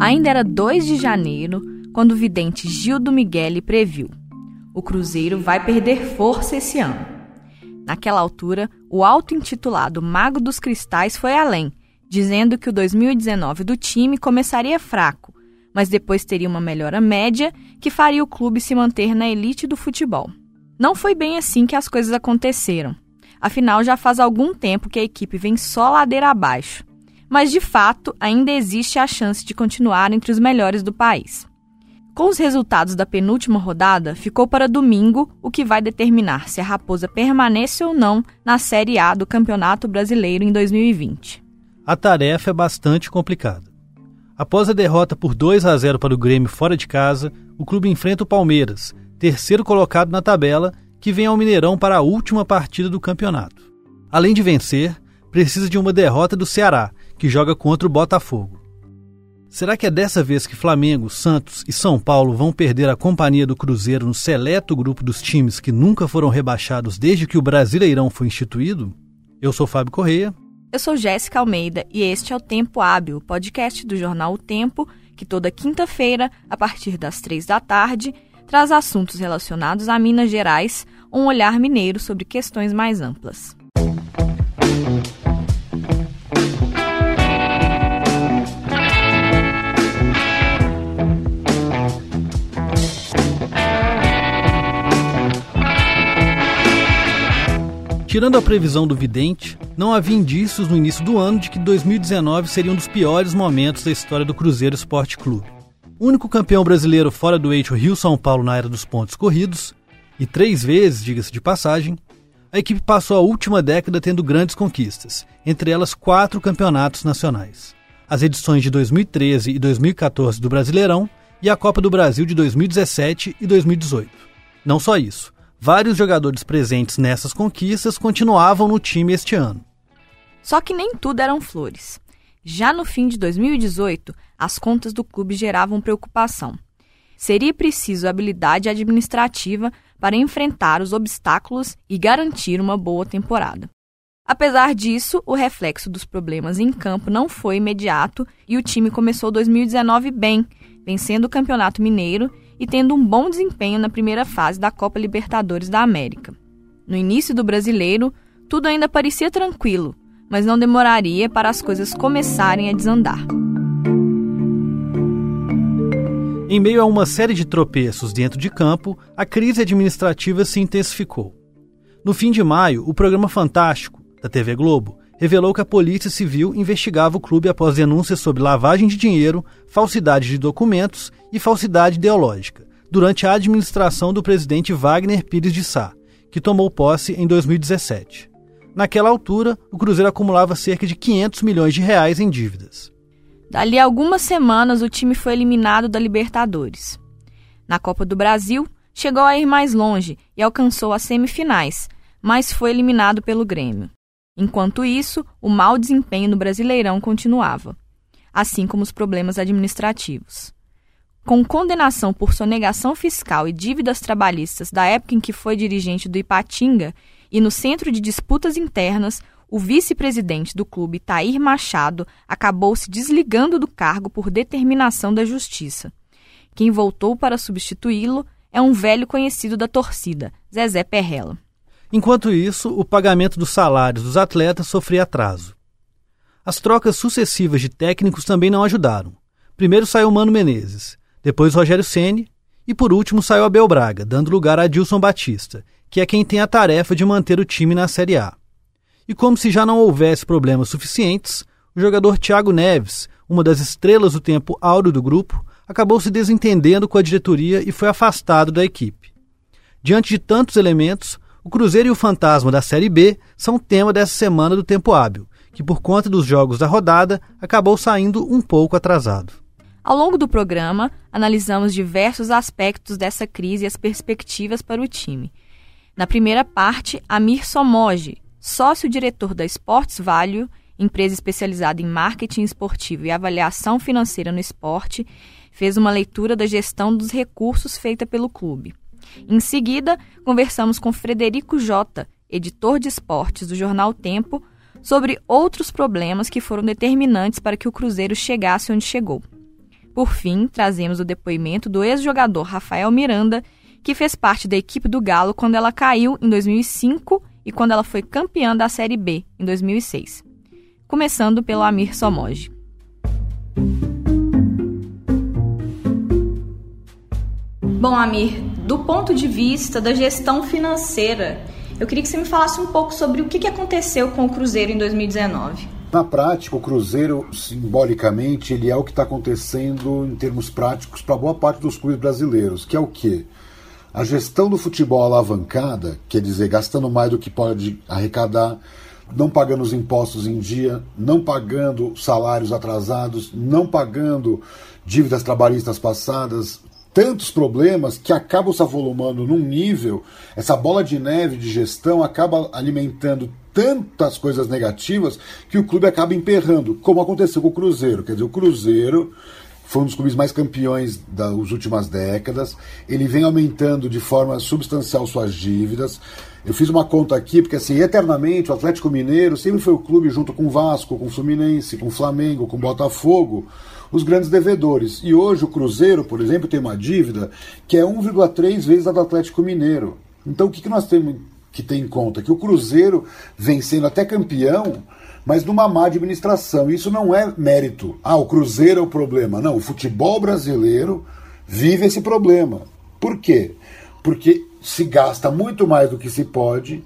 Ainda era 2 de janeiro quando o vidente Gildo Miguel previu: o Cruzeiro vai perder força esse ano. Naquela altura, o auto-intitulado Mago dos Cristais foi além, dizendo que o 2019 do time começaria fraco, mas depois teria uma melhora média que faria o clube se manter na elite do futebol. Não foi bem assim que as coisas aconteceram. Afinal, já faz algum tempo que a equipe vem só ladeira abaixo. Mas de fato, ainda existe a chance de continuar entre os melhores do país. Com os resultados da penúltima rodada, ficou para domingo o que vai determinar se a Raposa permanece ou não na Série A do Campeonato Brasileiro em 2020. A tarefa é bastante complicada. Após a derrota por 2 a 0 para o Grêmio fora de casa, o clube enfrenta o Palmeiras, terceiro colocado na tabela, que vem ao Mineirão para a última partida do campeonato. Além de vencer, precisa de uma derrota do Ceará, que joga contra o Botafogo. Será que é dessa vez que Flamengo, Santos e São Paulo vão perder a companhia do Cruzeiro no seleto grupo dos times que nunca foram rebaixados desde que o Brasileirão foi instituído? Eu sou Fábio Correia. Eu sou Jéssica Almeida e este é o Tempo Hábil, podcast do jornal O Tempo, que toda quinta-feira, a partir das três da tarde, traz assuntos relacionados a Minas Gerais, um olhar mineiro sobre questões mais amplas. Tirando a previsão do vidente, não havia indícios no início do ano de que 2019 seria um dos piores momentos da história do Cruzeiro Esporte Clube. Único campeão brasileiro fora do eixo Rio-São Paulo na era dos pontos corridos, e três vezes, diga-se de passagem, a equipe passou a última década tendo grandes conquistas, entre elas quatro campeonatos nacionais. As edições de 2013 e 2014 do Brasileirão e a Copa do Brasil de 2017 e 2018. Não só isso, Vários jogadores presentes nessas conquistas continuavam no time este ano. Só que nem tudo eram flores. Já no fim de 2018, as contas do clube geravam preocupação. Seria preciso habilidade administrativa para enfrentar os obstáculos e garantir uma boa temporada. Apesar disso, o reflexo dos problemas em campo não foi imediato e o time começou 2019 bem, vencendo o Campeonato Mineiro e tendo um bom desempenho na primeira fase da Copa Libertadores da América. No início do brasileiro, tudo ainda parecia tranquilo, mas não demoraria para as coisas começarem a desandar. Em meio a uma série de tropeços dentro de campo, a crise administrativa se intensificou. No fim de maio, o programa Fantástico, da TV Globo, revelou que a Polícia Civil investigava o clube após denúncias sobre lavagem de dinheiro, falsidade de documentos e falsidade ideológica, durante a administração do presidente Wagner Pires de Sá, que tomou posse em 2017. Naquela altura, o Cruzeiro acumulava cerca de 500 milhões de reais em dívidas. Dali a algumas semanas, o time foi eliminado da Libertadores. Na Copa do Brasil, chegou a ir mais longe e alcançou as semifinais, mas foi eliminado pelo Grêmio. Enquanto isso, o mau desempenho no Brasileirão continuava, assim como os problemas administrativos. Com condenação por sonegação fiscal e dívidas trabalhistas da época em que foi dirigente do Ipatinga e no centro de disputas internas, o vice-presidente do clube, Tair Machado, acabou se desligando do cargo por determinação da justiça. Quem voltou para substituí-lo é um velho conhecido da torcida, Zezé Perrella. Enquanto isso, o pagamento dos salários dos atletas sofria atraso. As trocas sucessivas de técnicos também não ajudaram. Primeiro saiu Mano Menezes, depois Rogério Ceni e por último saiu Abel Braga, dando lugar a Dilson Batista, que é quem tem a tarefa de manter o time na Série A. E como se já não houvesse problemas suficientes, o jogador Thiago Neves, uma das estrelas do tempo áureo do grupo, acabou se desentendendo com a diretoria e foi afastado da equipe. Diante de tantos elementos, o Cruzeiro e o Fantasma da Série B são tema dessa semana do Tempo Hábil, que por conta dos jogos da rodada acabou saindo um pouco atrasado. Ao longo do programa, analisamos diversos aspectos dessa crise e as perspectivas para o time. Na primeira parte, Amir Somoge, sócio-diretor da Sports Value, empresa especializada em marketing esportivo e avaliação financeira no esporte, fez uma leitura da gestão dos recursos feita pelo clube. Em seguida, conversamos com Frederico Jota, editor de esportes do jornal Tempo, sobre outros problemas que foram determinantes para que o Cruzeiro chegasse onde chegou. Por fim, trazemos o depoimento do ex-jogador Rafael Miranda, que fez parte da equipe do Galo quando ela caiu em 2005 e quando ela foi campeã da Série B em 2006. Começando pelo Amir Somoji. Bom, Amir, do ponto de vista da gestão financeira, eu queria que você me falasse um pouco sobre o que aconteceu com o Cruzeiro em 2019. Na prática, o Cruzeiro, simbolicamente, ele é o que está acontecendo em termos práticos para boa parte dos clubes brasileiros, que é o quê? A gestão do futebol alavancada, quer dizer, gastando mais do que pode arrecadar, não pagando os impostos em dia, não pagando salários atrasados, não pagando dívidas trabalhistas passadas, tantos problemas que acabam se avolumando num nível, essa bola de neve de gestão acaba alimentando tantas coisas negativas que o clube acaba emperrando, como aconteceu com o Cruzeiro. Quer dizer, o Cruzeiro foi um dos clubes mais campeões das últimas décadas. Ele vem aumentando de forma substancial suas dívidas. Eu fiz uma conta aqui, porque assim, eternamente o Atlético Mineiro sempre foi o clube junto com o Vasco, com o Fluminense, com o Flamengo, com o Botafogo, os grandes devedores. E hoje o Cruzeiro, por exemplo, tem uma dívida que é 1,3 vezes a do Atlético Mineiro. Então o que, que nós temos que ter em conta? Que o Cruzeiro vem sendo até campeão, mas numa má administração. Isso não é mérito. Ah, o Cruzeiro é o problema. Não, o futebol brasileiro vive esse problema. Por quê? Porque se gasta muito mais do que se pode,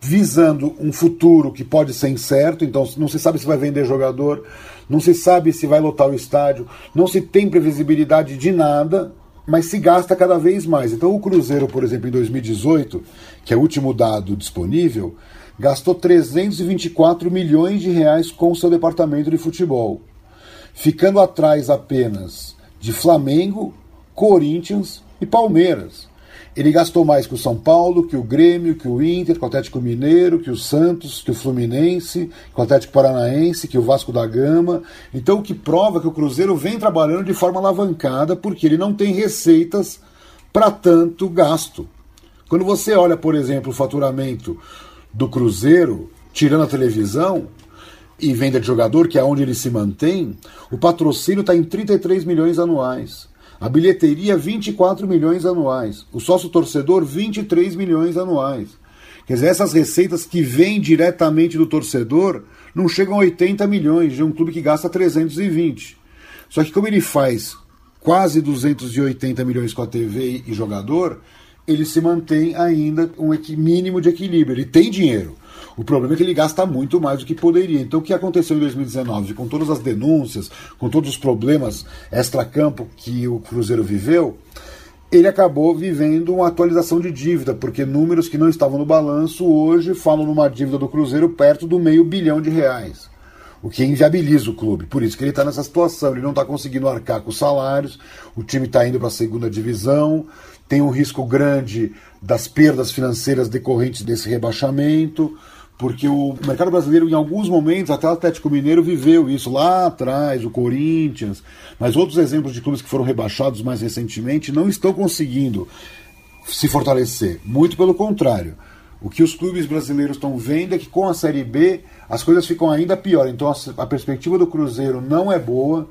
visando um futuro que pode ser incerto, então não se sabe se vai vender jogador, não se sabe se vai lotar o estádio, não se tem previsibilidade de nada, mas se gasta cada vez mais. Então o Cruzeiro, por exemplo, em 2018, que é o último dado disponível, gastou 324 milhões de reais com o seu departamento de futebol, ficando atrás apenas de Flamengo, Corinthians e Palmeiras. Ele gastou mais que o São Paulo, que o Grêmio, que o Inter, que o Atlético Mineiro, que o Santos, que o Fluminense, que o Atlético Paranaense, que o Vasco da Gama. Então, o que prova que o Cruzeiro vem trabalhando de forma alavancada porque ele não tem receitas para tanto gasto. Quando você olha, por exemplo, o faturamento do Cruzeiro, tirando a televisão e venda de jogador, que é onde ele se mantém, o patrocínio está em 33 milhões anuais. A bilheteria, 24 milhões anuais. O sócio torcedor, 23 milhões anuais. Quer dizer, essas receitas que vêm diretamente do torcedor não chegam a 80 milhões de um clube que gasta 320. Só que como ele faz quase 280 milhões com a TV e jogador, ele se mantém ainda um mínimo de equilíbrio. Ele tem dinheiro. O problema é que ele gasta muito mais do que poderia. Então, o que aconteceu em 2019, com todas as denúncias, com todos os problemas extra-campo que o Cruzeiro viveu, ele acabou vivendo uma atualização de dívida, porque números que não estavam no balanço hoje falam numa dívida do Cruzeiro perto do meio bilhão de reais. O que inviabiliza o clube. Por isso que ele está nessa situação. Ele não está conseguindo arcar com os salários, o time está indo para a segunda divisão, tem um risco grande das perdas financeiras decorrentes desse rebaixamento porque o mercado brasileiro, em alguns momentos, até o Atlético Mineiro viveu isso lá atrás, o Corinthians, mas outros exemplos de clubes que foram rebaixados mais recentemente não estão conseguindo se fortalecer. Muito pelo contrário. O que os clubes brasileiros estão vendo é que com a Série B as coisas ficam ainda pior. Então a perspectiva do Cruzeiro não é boa,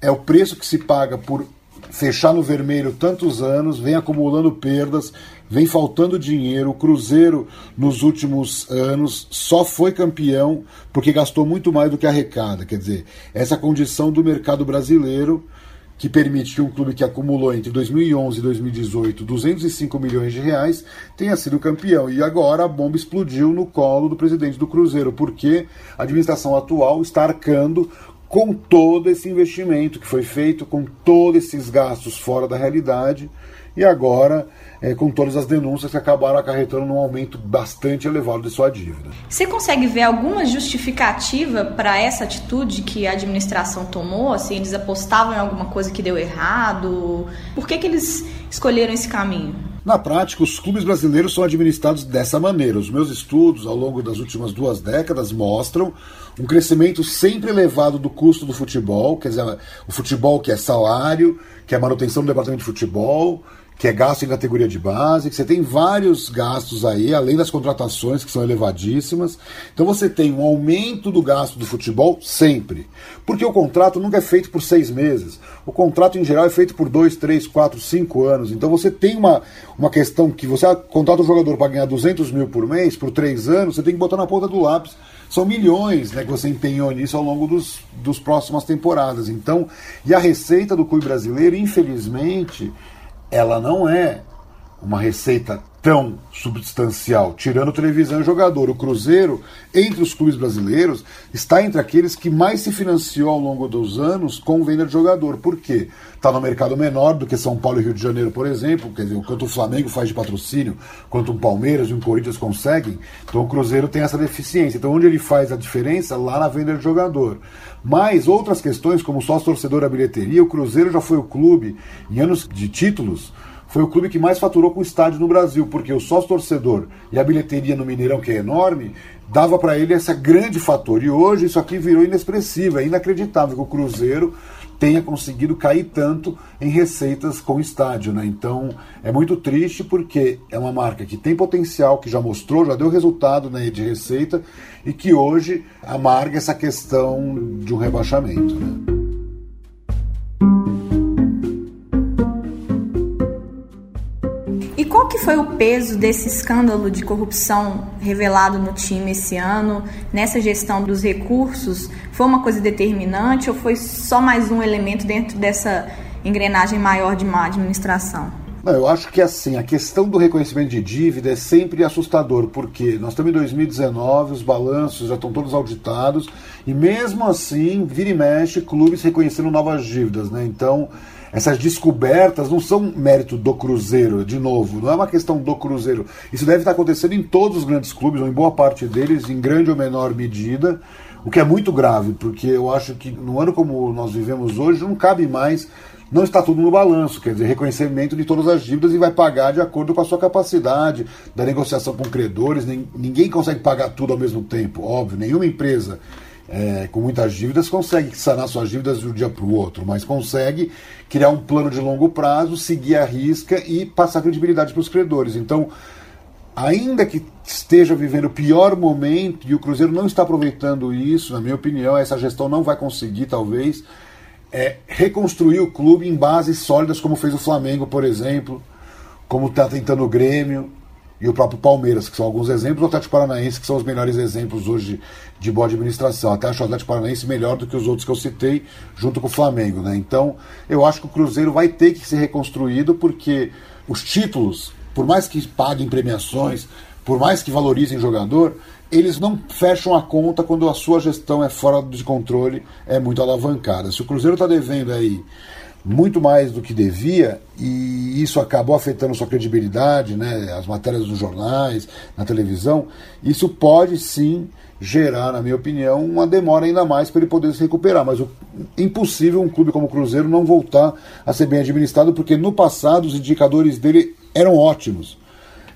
é o preço que se paga por fechar no vermelho tantos anos, vem acumulando perdas, vem faltando dinheiro. O Cruzeiro, nos últimos anos, só foi campeão porque gastou muito mais do que arrecada. Quer dizer, essa condição do mercado brasileiro que permite que um clube que acumulou entre 2011 e 2018 205 milhões de reais tenha sido campeão. E agora a bomba explodiu no colo do presidente do Cruzeiro, porque a administração atual está arcando com todo esse investimento que foi feito, com todos esses gastos fora da realidade, e agora é, com todas as denúncias que acabaram acarretando num aumento bastante elevado de sua dívida. Você consegue ver alguma justificativa para essa atitude que a administração tomou? Assim, eles apostavam em alguma coisa que deu errado? Por que, que eles escolheram esse caminho? Na prática, os clubes brasileiros são administrados dessa maneira. Os meus estudos ao longo das últimas duas décadas mostram um crescimento sempre elevado do custo do futebol, quer dizer, o futebol que é salário, que é manutenção do departamento de futebol, que é gasto em categoria de base, que você tem vários gastos aí, além das contratações que são elevadíssimas. Então você tem um aumento do gasto do futebol sempre. Porque o contrato nunca é feito por seis meses. O contrato, em geral, é feito por dois, três, quatro, cinco anos. Então você tem uma, uma questão que você contrata um jogador para ganhar 200 mil por mês, por três anos, você tem que botar na ponta do lápis. São milhões né, que você empenhou nisso ao longo dos, dos próximas temporadas. Então, e a receita do clube brasileiro, infelizmente, ela não é uma receita tão substancial, tirando televisão e jogador. O Cruzeiro, entre os clubes brasileiros, está entre aqueles que mais se financiou ao longo dos anos com venda de jogador. Por quê? Está no mercado menor do que São Paulo e Rio de Janeiro, por exemplo, quer dizer, quanto o Flamengo faz de patrocínio, quanto o Palmeiras e o Corinthians conseguem, então o Cruzeiro tem essa deficiência. Então onde ele faz a diferença? Lá na venda de jogador. Mas outras questões, como sócio torcedor a bilheteria, o Cruzeiro já foi o clube, em anos de títulos, foi o clube que mais faturou com estádio no Brasil, porque o sócio torcedor e a bilheteria no Mineirão, que é enorme, dava para ele esse grande fator. E hoje isso aqui virou inexpressivo, é inacreditável que o Cruzeiro tenha conseguido cair tanto em receitas com estádio. Né? Então é muito triste porque é uma marca que tem potencial, que já mostrou, já deu resultado né, de receita e que hoje amarga essa questão de um rebaixamento. Né? Foi o peso desse escândalo de corrupção revelado no time esse ano, nessa gestão dos recursos? Foi uma coisa determinante ou foi só mais um elemento dentro dessa engrenagem maior de má administração? Não, eu acho que assim, a questão do reconhecimento de dívida é sempre assustador, porque nós estamos em 2019, os balanços já estão todos auditados, e mesmo assim, vira e mexe, clubes reconhecendo novas dívidas, né? Então, essas descobertas não são mérito do Cruzeiro, de novo, não é uma questão do Cruzeiro. Isso deve estar acontecendo em todos os grandes clubes, ou em boa parte deles, em grande ou menor medida, o que é muito grave, porque eu acho que no ano como nós vivemos hoje, não cabe mais não está tudo no balanço, quer dizer, reconhecimento de todas as dívidas e vai pagar de acordo com a sua capacidade da negociação com credores. Ninguém consegue pagar tudo ao mesmo tempo, óbvio. Nenhuma empresa é, com muitas dívidas consegue sanar suas dívidas de um dia para o outro, mas consegue criar um plano de longo prazo, seguir a risca e passar credibilidade para os credores. Então, ainda que esteja vivendo o pior momento e o Cruzeiro não está aproveitando isso, na minha opinião, essa gestão não vai conseguir, talvez, é, reconstruir o clube em bases sólidas, como fez o Flamengo, por exemplo, como está tentando o Grêmio e o próprio Palmeiras, que são alguns exemplos, o Atlético Paranaense, que são os melhores exemplos hoje de boa administração. Até acho o Atlético Paranaense melhor do que os outros que eu citei, junto com o Flamengo. Né? Então, eu acho que o Cruzeiro vai ter que ser reconstruído, porque os títulos, por mais que paguem premiações, por mais que valorizem jogador, eles não fecham a conta quando a sua gestão é fora de controle, é muito alavancada. Se o Cruzeiro está devendo aí muito mais do que devia e isso acabou afetando sua credibilidade, né, as matérias dos jornais, na televisão, isso pode sim gerar, na minha opinião, uma demora ainda mais para ele poder se recuperar. Mas o, impossível um clube como o Cruzeiro não voltar a ser bem administrado, porque no passado os indicadores dele eram ótimos.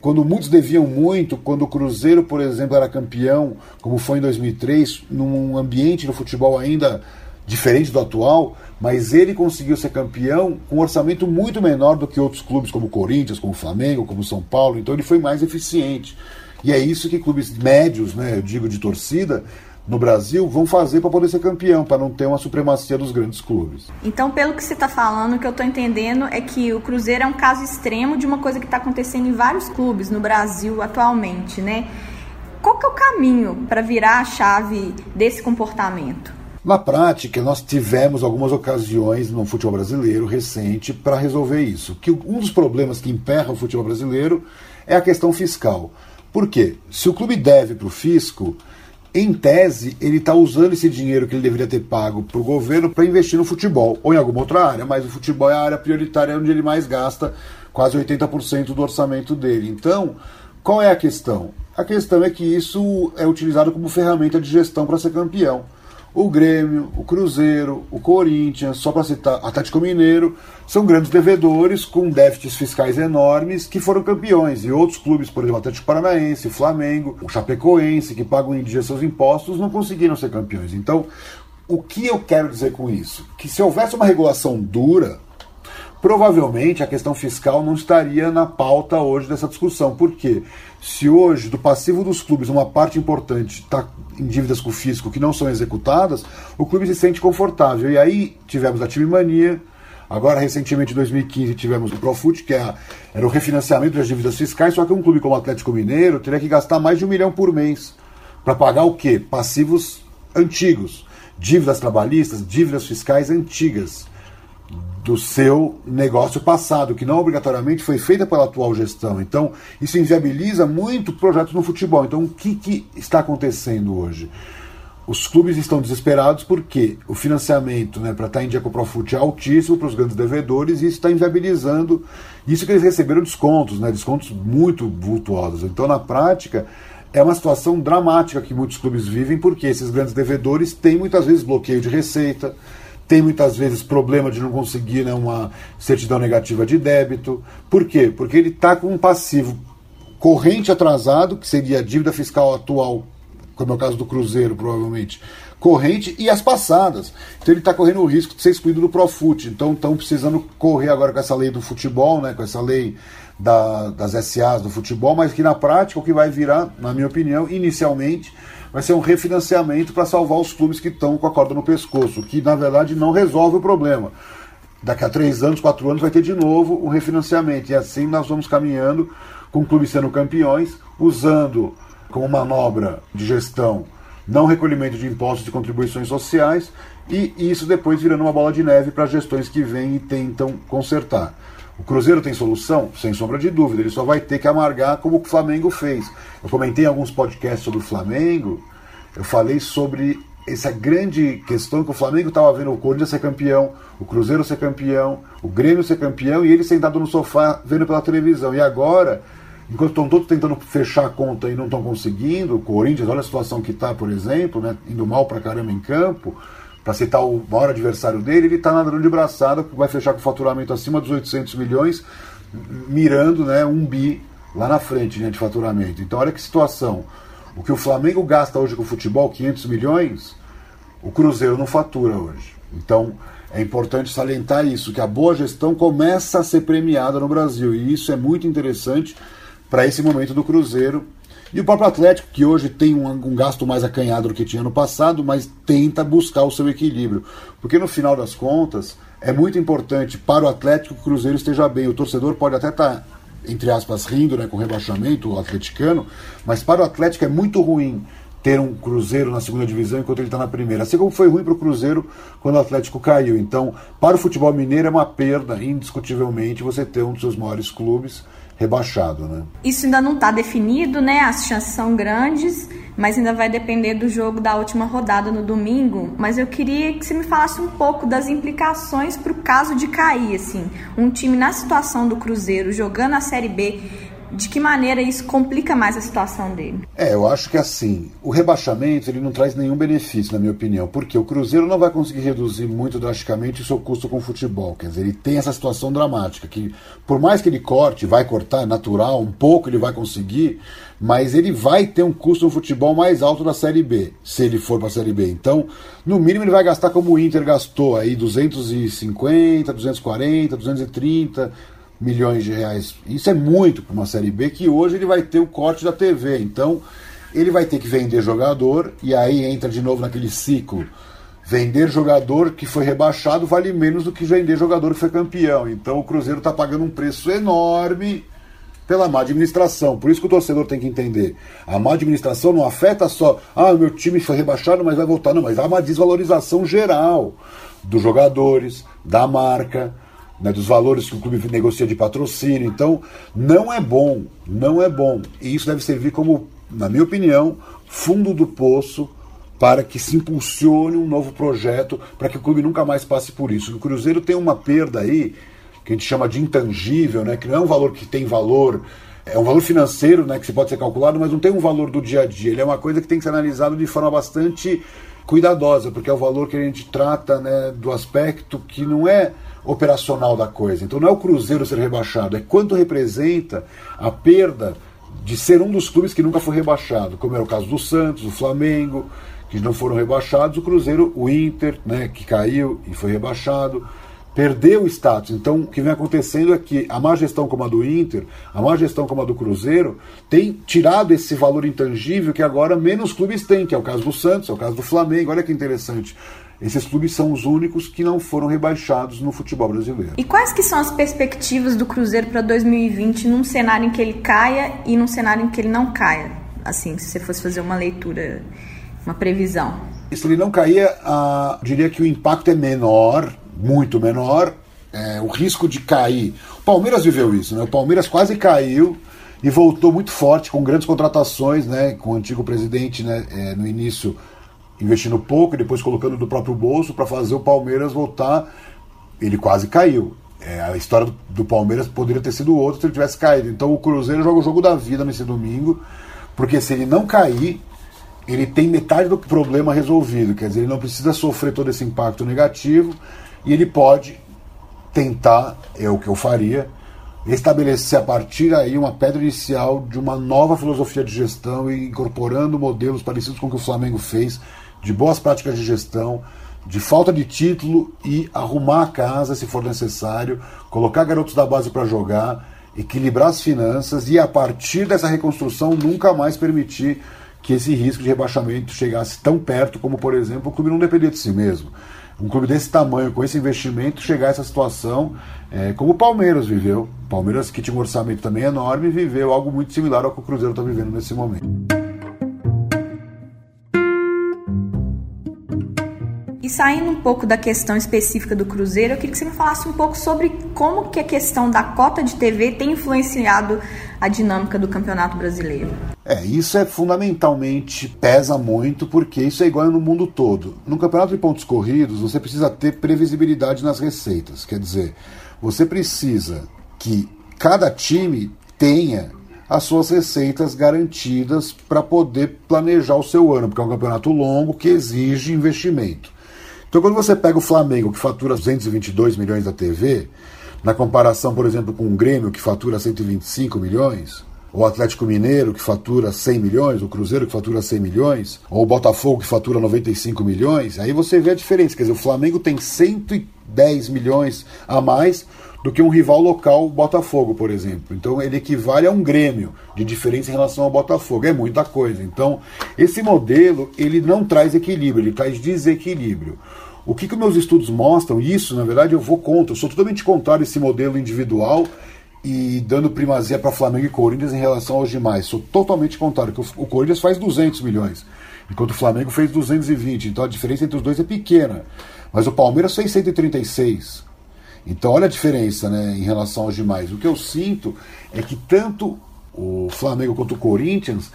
Quando muitos deviam muito, quando o Cruzeiro, por exemplo, era campeão, como foi em 2003, num ambiente no futebol ainda diferente do atual, mas ele conseguiu ser campeão com um orçamento muito menor do que outros clubes, como o Corinthians, como o Flamengo, como o São Paulo, então ele foi mais eficiente. E é isso que clubes médios, né, eu digo de torcida, no Brasil vão fazer para poder ser campeão, para não ter uma supremacia dos grandes clubes. Então, pelo que você está falando, o que eu estou entendendo é que o Cruzeiro é um caso extremo de uma coisa que está acontecendo em vários clubes no Brasil atualmente, né? Qual que é o caminho para virar a chave desse comportamento? Na prática, nós tivemos algumas ocasiões no futebol brasileiro recente para resolver isso. Que um dos problemas que emperra o futebol brasileiro é a questão fiscal. Por quê? Se o clube deve para o fisco, em tese, ele está usando esse dinheiro que ele deveria ter pago para o governo para investir no futebol ou em alguma outra área, mas o futebol é a área prioritária onde ele mais gasta quase 80% do orçamento dele. Então, qual é a questão? A questão é que isso é utilizado como ferramenta de gestão para ser campeão o Grêmio, o Cruzeiro, o Corinthians, só para citar Atlético Mineiro, são grandes devedores com déficits fiscais enormes que foram campeões. E outros clubes, por exemplo, Atlético Paranaense, Flamengo, o Chapecoense, que pagam em dia seus impostos, não conseguiram ser campeões. Então, o que eu quero dizer com isso? Que se houvesse uma regulação dura, provavelmente a questão fiscal não estaria na pauta hoje dessa discussão. Por quê? Se hoje, do passivo dos clubes, uma parte importante está em dívidas com o fisco que não são executadas, o clube se sente confortável. E aí tivemos a time mania. Agora, recentemente, em 2015, tivemos o Profut, que é era o refinanciamento das dívidas fiscais, só que um clube como o Atlético Mineiro teria que gastar mais de um milhão por mês para pagar o quê? Passivos antigos, dívidas trabalhistas, dívidas fiscais antigas do seu negócio passado, que não obrigatoriamente foi feita pela atual gestão. Então, isso inviabiliza muito projetos no futebol. Então, o que, que está acontecendo hoje? Os clubes estão desesperados porque o financiamento né, para estar em dia com o Profut é altíssimo para os grandes devedores e isso está inviabilizando. Isso que eles receberam descontos, né, descontos muito vultuosos. Então, na prática, é uma situação dramática que muitos clubes vivem porque esses grandes devedores têm muitas vezes bloqueio de receita, tem muitas vezes problema de não conseguir né, uma certidão negativa de débito. Por quê? Porque ele está com um passivo corrente atrasado, que seria a dívida fiscal atual, como é o caso do Cruzeiro, provavelmente, corrente, e as passadas. Então ele está correndo o risco de ser excluído do Profut. Então estão precisando correr agora com essa lei do futebol, né, com essa lei da, das SAs do futebol, mas que na prática o que vai virar, na minha opinião, inicialmente, vai ser um refinanciamento para salvar os clubes que estão com a corda no pescoço, que na verdade não resolve o problema. Daqui a três anos, quatro anos, vai ter de novo um refinanciamento. E assim nós vamos caminhando com clubes sendo campeões, usando como manobra de gestão não recolhimento de impostos e contribuições sociais, e isso depois virando uma bola de neve para gestões que vêm e tentam consertar. O Cruzeiro tem solução? Sem sombra de dúvida, ele só vai ter que amargar como o Flamengo fez. Eu comentei em alguns podcasts sobre o Flamengo, eu falei sobre essa grande questão que o Flamengo estava vendo o Corinthians ser campeão, o Cruzeiro ser campeão, o Grêmio ser campeão e ele sentado no sofá vendo pela televisão. E agora, enquanto estão todos tentando fechar a conta e não estão conseguindo, o Corinthians, olha a situação que está, por exemplo, né, indo mal pra caramba em campo, para citar o maior adversário dele, ele está nadando de braçada, vai fechar com faturamento acima dos 800 milhões, mirando né, um bi lá na frente né, de faturamento. Então, olha que situação. O que o Flamengo gasta hoje com o futebol, 500 milhões, o Cruzeiro não fatura hoje. Então, é importante salientar isso, que a boa gestão começa a ser premiada no Brasil. E isso é muito interessante para esse momento do Cruzeiro e o próprio Atlético, que hoje tem um, um, gasto mais acanhado do que tinha no passado, mas tenta buscar o seu equilíbrio. Porque no final das contas, é muito importante para o Atlético que o Cruzeiro esteja bem. O torcedor pode até estar, tá, entre aspas, rindo né, com o rebaixamento, o atleticano, mas para o Atlético é muito ruim ter um Cruzeiro na segunda divisão enquanto ele está na primeira. Assim como foi ruim para o Cruzeiro quando o Atlético caiu. Então, para o futebol mineiro é uma perda, indiscutivelmente, você ter um dos seus maiores clubes rebaixado, né? Isso ainda não está definido, né? As chances são grandes, mas ainda vai depender do jogo da última rodada no domingo. Mas eu queria que você me falasse um pouco das implicações para o caso de cair, assim, um time na situação do Cruzeiro jogando a Série B de que maneira isso complica mais a situação dele? É, eu acho que assim, o rebaixamento ele não traz nenhum benefício, na minha opinião, porque o Cruzeiro não vai conseguir reduzir muito drasticamente o seu custo com o futebol. Quer dizer, ele tem essa situação dramática que, por mais que ele corte, vai cortar, é natural, um pouco ele vai conseguir, mas ele vai ter um custo no futebol mais alto da Série B, se ele for para a Série B. Então, no mínimo ele vai gastar como o Inter gastou aí 250, 240, 230 milhões de reais. Isso é muito para uma Série B, que hoje ele vai ter o corte da TV. Então, ele vai ter que vender jogador, e aí entra de novo naquele ciclo. Vender jogador que foi rebaixado vale menos do que vender jogador que foi campeão. Então o Cruzeiro está pagando um preço enorme pela má administração. Por isso que o torcedor tem que entender. A má administração não afeta só, ah, meu time foi rebaixado, mas vai voltar. Não, mas há uma desvalorização geral dos jogadores, da marca, né, dos valores que o clube negocia de patrocínio. Então, não é bom, não é bom. E isso deve servir como, na minha opinião, fundo do poço para que se impulsione um novo projeto, para que o clube nunca mais passe por isso. O Cruzeiro tem uma perda aí, que a gente chama de intangível, né, que não é um valor que tem valor, é um valor financeiro né, que se pode ser calculado, mas não tem um valor do dia a dia. Ele é uma coisa que tem que ser analisado de forma bastante cuidadosa, porque é o valor que a gente trata né, do aspecto que não é operacional da coisa. Então não é o Cruzeiro ser rebaixado, é quanto representa a perda de ser um dos clubes que nunca foi rebaixado, como era o caso do Santos, do Flamengo, que não foram rebaixados, o Cruzeiro, o Inter, né, que caiu e foi rebaixado, perdeu o status. Então, o que vem acontecendo é que a má gestão como a do Inter, a má gestão como a do Cruzeiro, tem tirado esse valor intangível que agora menos clubes têm, que é o caso do Santos, é o caso do Flamengo. Olha que interessante. Esses clubes são os únicos que não foram rebaixados no futebol brasileiro. E quais que são as perspectivas do Cruzeiro para 2020 num cenário em que ele caia e num cenário em que ele não caia? Assim, se você fosse fazer uma leitura, uma previsão. Se ele não cair, uh, diria que o impacto é menor, muito menor. É, o risco de cair. O Palmeiras viveu isso, né? O Palmeiras quase caiu e voltou muito forte com grandes contratações, né? Com o antigo presidente, né? É, no início investindo pouco e depois colocando do próprio bolso para fazer o Palmeiras voltar. Ele quase caiu. É, a história do, Palmeiras poderia ter sido outra se ele tivesse caído. Então o Cruzeiro joga o jogo da vida nesse domingo, porque se ele não cair, ele tem metade do problema resolvido. Quer dizer, ele não precisa sofrer todo esse impacto negativo e ele pode tentar, é o que eu faria, estabelecer a partir daí uma pedra inicial de uma nova filosofia de gestão e incorporando modelos parecidos com o que o Flamengo fez, de boas práticas de gestão, de falta de título e arrumar a casa se for necessário, colocar garotos da base para jogar, equilibrar as finanças e a partir dessa reconstrução nunca mais permitir que esse risco de rebaixamento chegasse tão perto como, por exemplo, o clube não depender de si mesmo um clube desse tamanho, com esse investimento, chegar a essa situação, é, como o Palmeiras viveu. Palmeiras, que tinha um orçamento também enorme, viveu algo muito similar ao que o Cruzeiro está vivendo nesse momento. E saindo um pouco da questão específica do Cruzeiro, eu queria que você me falasse um pouco sobre como que a questão da cota de TV tem influenciado a dinâmica do Campeonato Brasileiro. É, isso é fundamentalmente, pesa muito, porque isso é igual no mundo todo. No campeonato de pontos corridos, você precisa ter previsibilidade nas receitas. Quer dizer, você precisa que cada time tenha as suas receitas garantidas para poder planejar o seu ano, porque é um campeonato longo que exige investimento. Então, quando você pega o Flamengo, que fatura 222 milhões da TV, na comparação, por exemplo, com o Grêmio, que fatura 125 milhões, o Atlético Mineiro, que fatura 100 milhões, o Cruzeiro, que fatura 100 milhões, ou o Botafogo, que fatura 95 milhões, aí você vê a diferença. Quer dizer, o Flamengo tem 110 milhões a mais do que um rival local, o Botafogo, por exemplo. Então ele equivale a um Grêmio de diferença em relação ao Botafogo. É muita coisa. Então, esse modelo, ele não traz equilíbrio, ele traz desequilíbrio. O que, que meus estudos mostram, isso, na verdade, eu vou contra. Eu sou totalmente contrário a esse modelo individual e dando primazia para Flamengo e Corinthians em relação aos demais. Sou totalmente contrário, que o Corinthians faz 200 milhões, enquanto o Flamengo fez 220. Então a diferença entre os dois é pequena. Mas o Palmeiras fez 136. Então olha a diferença né, em relação aos demais. O que eu sinto é que tanto o Flamengo quanto o Corinthians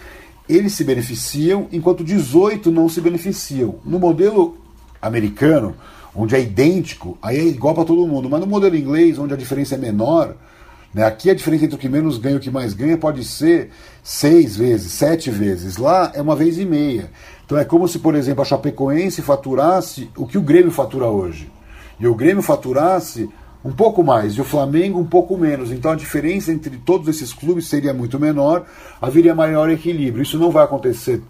eles se beneficiam, enquanto 18 não se beneficiam. No modelo americano, onde é idêntico, aí é igual para todo mundo. Mas no modelo inglês, onde a diferença é menor, né? Aqui a diferença entre o que menos ganha e o que mais ganha pode ser seis vezes, sete vezes. Lá é uma vez e meia. Então é como se, por exemplo, a Chapecoense faturasse o que o Grêmio fatura hoje. E o Grêmio faturasse um pouco mais e o Flamengo um pouco menos. Então a diferença entre todos esses clubes seria muito menor, haveria maior equilíbrio. Isso não vai acontecer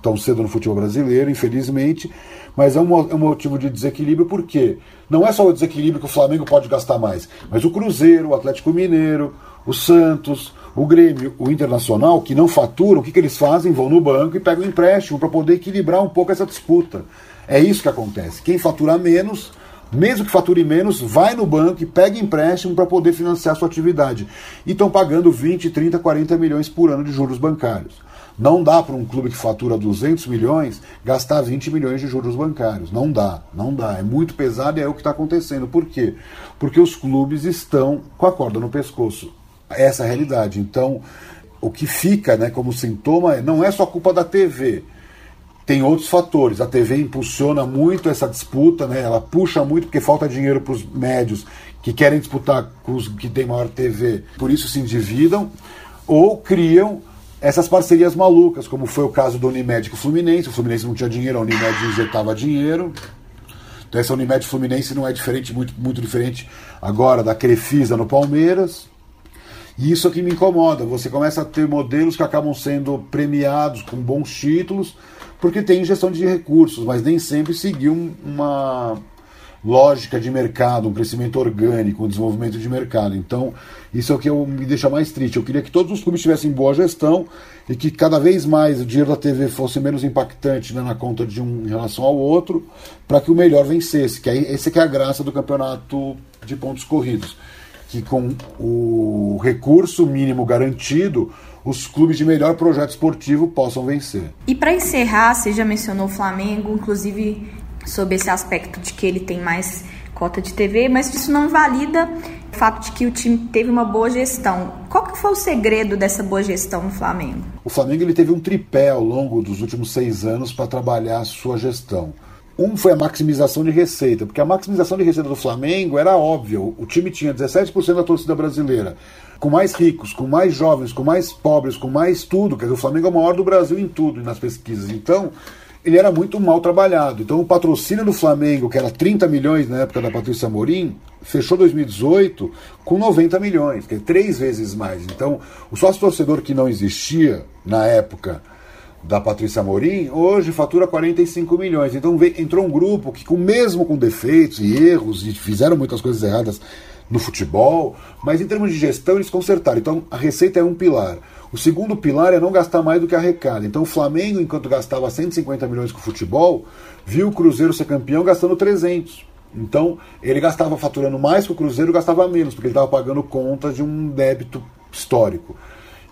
tão cedo no futebol brasileiro, infelizmente, mas é um, é um motivo de desequilíbrio porque não é só o desequilíbrio que o Flamengo pode gastar mais, mas o Cruzeiro, o Atlético Mineiro, o Santos, o Grêmio, o Internacional, que não faturam, o que, que eles fazem? Vão no banco e pegam empréstimo para poder equilibrar um pouco essa disputa. É isso que acontece. Quem faturar menos, mesmo que fature menos, vai no banco e pega empréstimo para poder financiar sua atividade. E estão pagando 20, 30, 40 milhões por ano de juros bancários. Não dá para um clube que fatura 200 milhões gastar 20 milhões de juros bancários. Não dá, não dá. É muito pesado e é o que está acontecendo. Por quê? Porque os clubes estão com a corda no pescoço. Essa é a realidade. Então, o que fica né, como sintoma é, não é só culpa da TV. Tem outros fatores. A TV impulsiona muito essa disputa, né? ela puxa muito porque falta dinheiro para os médios que querem disputar com os que têm maior TV, por isso se endividam, ou criam essas parcerias malucas, como foi o caso do Unimed com o Fluminense. O Fluminense não tinha dinheiro, a Unimed injetava dinheiro. Então essa Unimed Fluminense não é diferente, muito, muito diferente agora da Crefisa no Palmeiras. E isso aqui me incomoda. Você começa a ter modelos que acabam sendo premiados com bons títulos, porque tem gestão de recursos, mas nem sempre seguiu uma, lógica de mercado, um crescimento orgânico, um desenvolvimento de mercado. Então, isso é o que eu, me deixa mais triste. Eu queria que todos os clubes tivessem boa gestão e que cada vez mais o dinheiro da TV fosse menos impactante né, na conta de um em relação ao outro, para que o melhor vencesse. Que é, essa que é a graça do campeonato de pontos corridos. Que com o recurso mínimo garantido, os clubes de melhor projeto esportivo possam vencer. E para encerrar, você já mencionou o Flamengo, inclusive sobre esse aspecto de que ele tem mais cota de TV, mas isso não invalida o fato de que o time teve uma boa gestão. Qual que foi o segredo dessa boa gestão no Flamengo? O Flamengo ele teve um tripé ao longo dos últimos seis anos para trabalhar a sua gestão. Um foi a maximização de receita, porque a maximização de receita do Flamengo era óbvia. O time tinha 17% da torcida brasileira, com mais ricos, com mais jovens, com mais pobres, com mais tudo. Quer dizer, o Flamengo é o maior do Brasil em tudo, nas pesquisas. Então, ele era muito mal trabalhado. Então o patrocínio do Flamengo, que era 30 milhões na época da Patrícia Morim, fechou 2018 com 90 milhões, que é três vezes mais. Então o sócio torcedor que não existia na época da Patrícia Morim, hoje fatura 45 milhões. Então veio, entrou um grupo que, com, mesmo com defeitos e erros, e fizeram muitas coisas erradas no futebol, mas em termos de gestão eles consertaram. Então a receita é um pilar. O segundo pilar é não gastar mais do que arrecada. Então o Flamengo, enquanto gastava 150 milhões com futebol, viu o Cruzeiro ser campeão gastando 300. Então ele gastava faturando mais que o Cruzeiro, gastava menos, porque ele estava pagando conta de um débito histórico.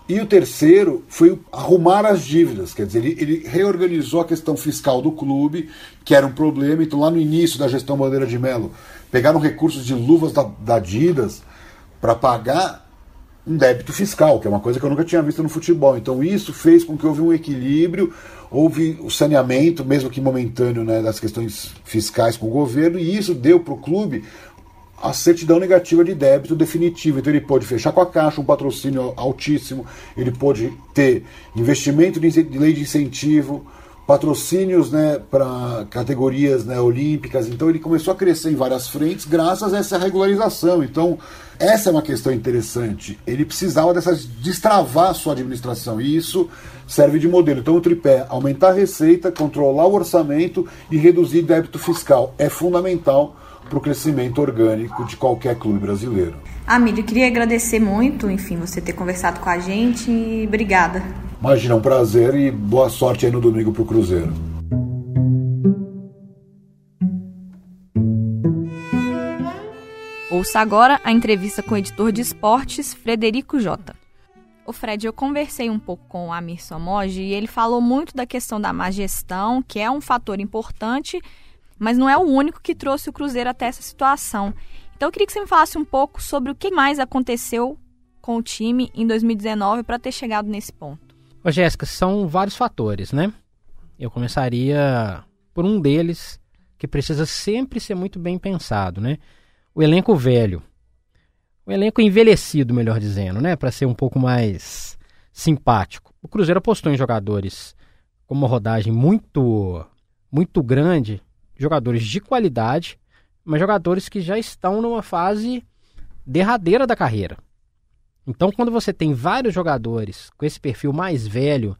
E o terceiro foi arrumar as dívidas, quer dizer, ele, ele, reorganizou a questão fiscal do clube, que era um problema. Então, lá no início da gestão Bandeira de Melo, pegaram recursos de luvas da, da Adidas para pagar um débito fiscal, que é uma coisa que eu nunca tinha visto no futebol. Então isso fez com que houve um equilíbrio, houve o saneamento, mesmo que momentâneo, né, das questões fiscais com o governo, e isso deu para o clube a certidão negativa de débito definitiva. Então ele pôde fechar com a Caixa um patrocínio altíssimo, ele pôde ter investimento de lei de incentivo, patrocínios né, para categorias né, olímpicas. Então ele começou a crescer em várias frentes graças a essa regularização. Então essa é uma questão interessante. Ele precisava dessas destravar a sua administração e isso serve de modelo. Então o tripé, aumentar a receita, controlar o orçamento e reduzir débito fiscal é fundamental para o crescimento orgânico de qualquer clube brasileiro. Amílio, queria agradecer muito, enfim, você ter conversado com a gente e obrigada. Imagina, um prazer e boa sorte aí no domingo para o Cruzeiro. Ouça agora a entrevista com o editor de esportes, Frederico Jota. O Fred, eu conversei um pouco com o Amir Somoji e ele falou muito da questão da má gestão, que é um fator importante, mas não é o único que trouxe o Cruzeiro até essa situação. Então eu queria que você me falasse um pouco sobre o que mais aconteceu com o time em 2019 para ter chegado nesse ponto. Ô Jéssica, são vários fatores, né? Eu começaria por um deles que precisa sempre ser muito bem pensado, né? o elenco velho. O elenco envelhecido, melhor dizendo, né? Para ser um pouco mais simpático. O Cruzeiro apostou em jogadores com uma rodagem muito, muito grande, jogadores de qualidade, mas jogadores que já estão numa fase derradeira da carreira. Então, quando você tem vários jogadores com esse perfil mais velho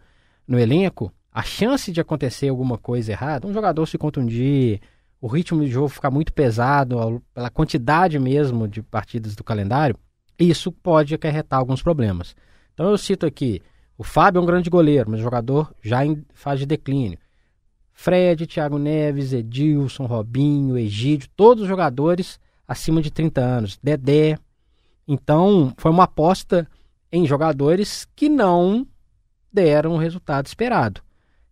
no elenco, a chance de acontecer alguma coisa errada, um jogador se contundir, o ritmo de jogo ficar muito pesado, pela quantidade mesmo de partidas do calendário, isso pode acarretar alguns problemas. Então eu cito aqui, o Fábio é um grande goleiro, mas jogador já em fase de declínio. Fred, Thiago Neves, Edilson, Robinho, Egídio, todos os jogadores acima de 30 anos. Dedé. Então, foi uma aposta em jogadores que não deram o resultado esperado.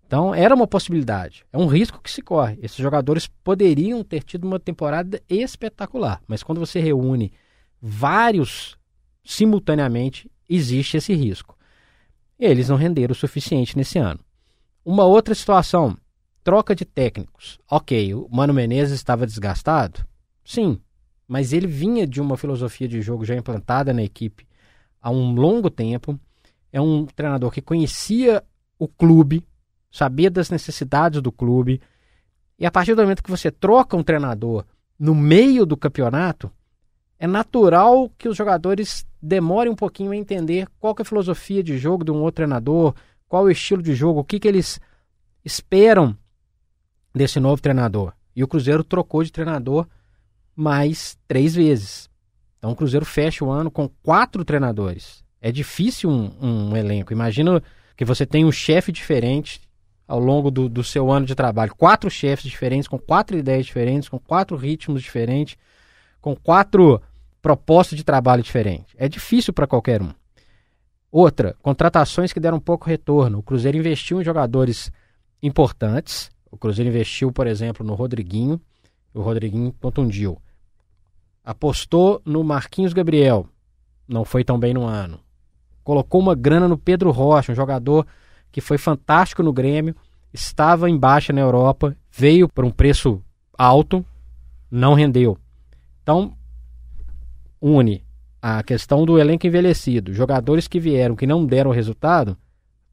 Então, era uma possibilidade. É um risco que se corre. Esses jogadores poderiam ter tido uma temporada espetacular, mas quando você reúne vários simultaneamente, existe esse risco. Eles não renderam o suficiente nesse ano. Uma outra situação, troca de técnicos. Ok, o Mano Menezes estava desgastado? Sim, mas ele vinha de uma filosofia de jogo já implantada na equipe há um longo tempo. É um treinador que conhecia o clube, sabia das necessidades do clube. E a partir do momento que você troca um treinador no meio do campeonato, é natural que os jogadores demorem um pouquinho a entender qual é a filosofia de jogo de um outro treinador, qual é o estilo de jogo, o que, que eles esperam desse novo treinador. E o Cruzeiro trocou de treinador mais três vezes. Então o Cruzeiro fecha o ano com quatro treinadores. É difícil um, um elenco. Imagina que você tem um chefe diferente ao longo do, do seu ano de trabalho. Quatro chefes diferentes, com quatro ideias diferentes, com quatro ritmos diferentes, com quatro propostas de trabalho diferentes. É difícil para qualquer um. Outra, contratações que deram pouco retorno. O Cruzeiro investiu em jogadores importantes. O Cruzeiro investiu, por exemplo, no Rodriguinho. O Rodriguinho contundiu. Apostou no Marquinhos Gabriel. Não foi tão bem no ano. Colocou uma grana no Pedro Rocha, um jogador que foi fantástico no Grêmio, estava em baixa na Europa, veio por um preço alto, não rendeu. Então, une a questão do elenco envelhecido, jogadores que vieram que não deram resultado,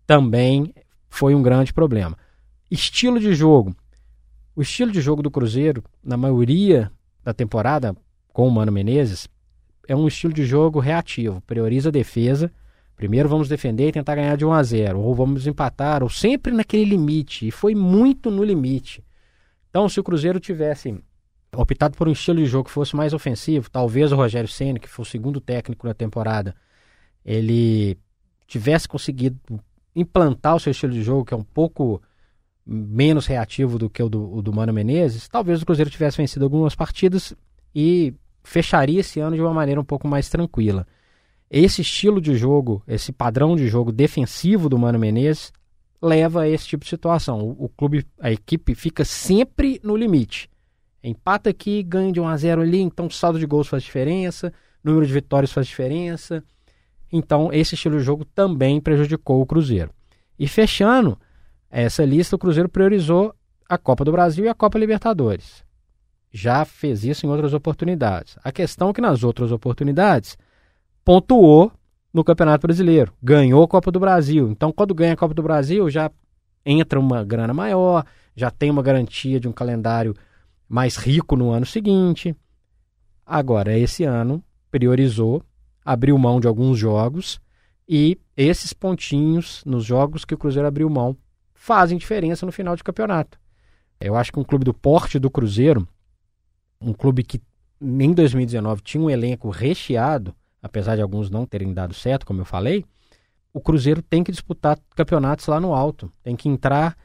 também foi um grande problema. Estilo de jogo. O estilo de jogo do Cruzeiro, na maioria da temporada, com o Mano Menezes, é um estilo de jogo reativo, prioriza a defesa. Primeiro vamos defender e tentar ganhar de 1 a 0, ou vamos empatar, ou sempre naquele limite, e foi muito no limite. Então, se o Cruzeiro tivesse optado por um estilo de jogo que fosse mais ofensivo, talvez o Rogério Ceni, que foi o segundo técnico na temporada, ele tivesse conseguido implantar o seu estilo de jogo, que é um pouco menos reativo do que o do, o do Mano Menezes, talvez o Cruzeiro tivesse vencido algumas partidas e fecharia esse ano de uma maneira um pouco mais tranquila. Esse estilo de jogo, esse padrão de jogo defensivo do Mano Menezes leva a esse tipo de situação. O, o clube, a equipe fica sempre no limite. Empata aqui, ganha de 1 a 0 ali, então saldo de gols faz diferença, número de vitórias faz diferença. Então, esse estilo de jogo também prejudicou o Cruzeiro. E fechando essa lista, o Cruzeiro priorizou a Copa do Brasil e a Copa Libertadores. Já fez isso em outras oportunidades. A questão é que nas outras oportunidades pontuou no Campeonato Brasileiro, ganhou a Copa do Brasil. Então, quando ganha a Copa do Brasil, já entra uma grana maior, já tem uma garantia de um calendário mais rico no ano seguinte. Agora, esse ano, priorizou, abriu mão de alguns jogos e esses pontinhos nos jogos que o Cruzeiro abriu mão fazem diferença no final de campeonato. Eu acho que um clube do porte do Cruzeiro, um clube que em 2019 tinha um elenco recheado, apesar de alguns não terem dado certo, como eu falei, o Cruzeiro tem que disputar campeonatos lá no alto, tem que entrar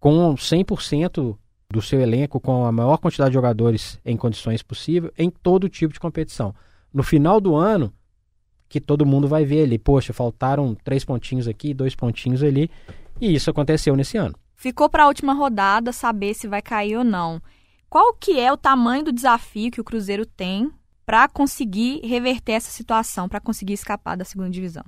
com 100% do seu elenco com a maior quantidade de jogadores em condições possível em todo tipo de competição. No final do ano, que todo mundo vai ver ali, poxa, faltaram três pontinhos aqui, dois pontinhos ali, e isso aconteceu nesse ano. Ficou para a última rodada saber se vai cair ou não. Qual que é o tamanho do desafio que o Cruzeiro tem para conseguir reverter essa situação, para conseguir escapar da segunda divisão?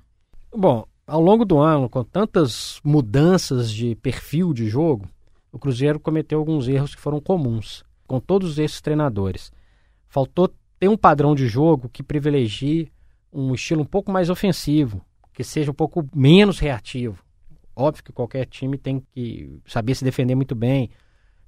Bom, ao longo do ano, com tantas mudanças de perfil de jogo, o Cruzeiro cometeu alguns erros que foram comuns com todos esses treinadores. Faltou ter um padrão de jogo que privilegie um estilo um pouco mais ofensivo, que seja um pouco menos reativo. Óbvio que qualquer time tem que saber se defender muito bem,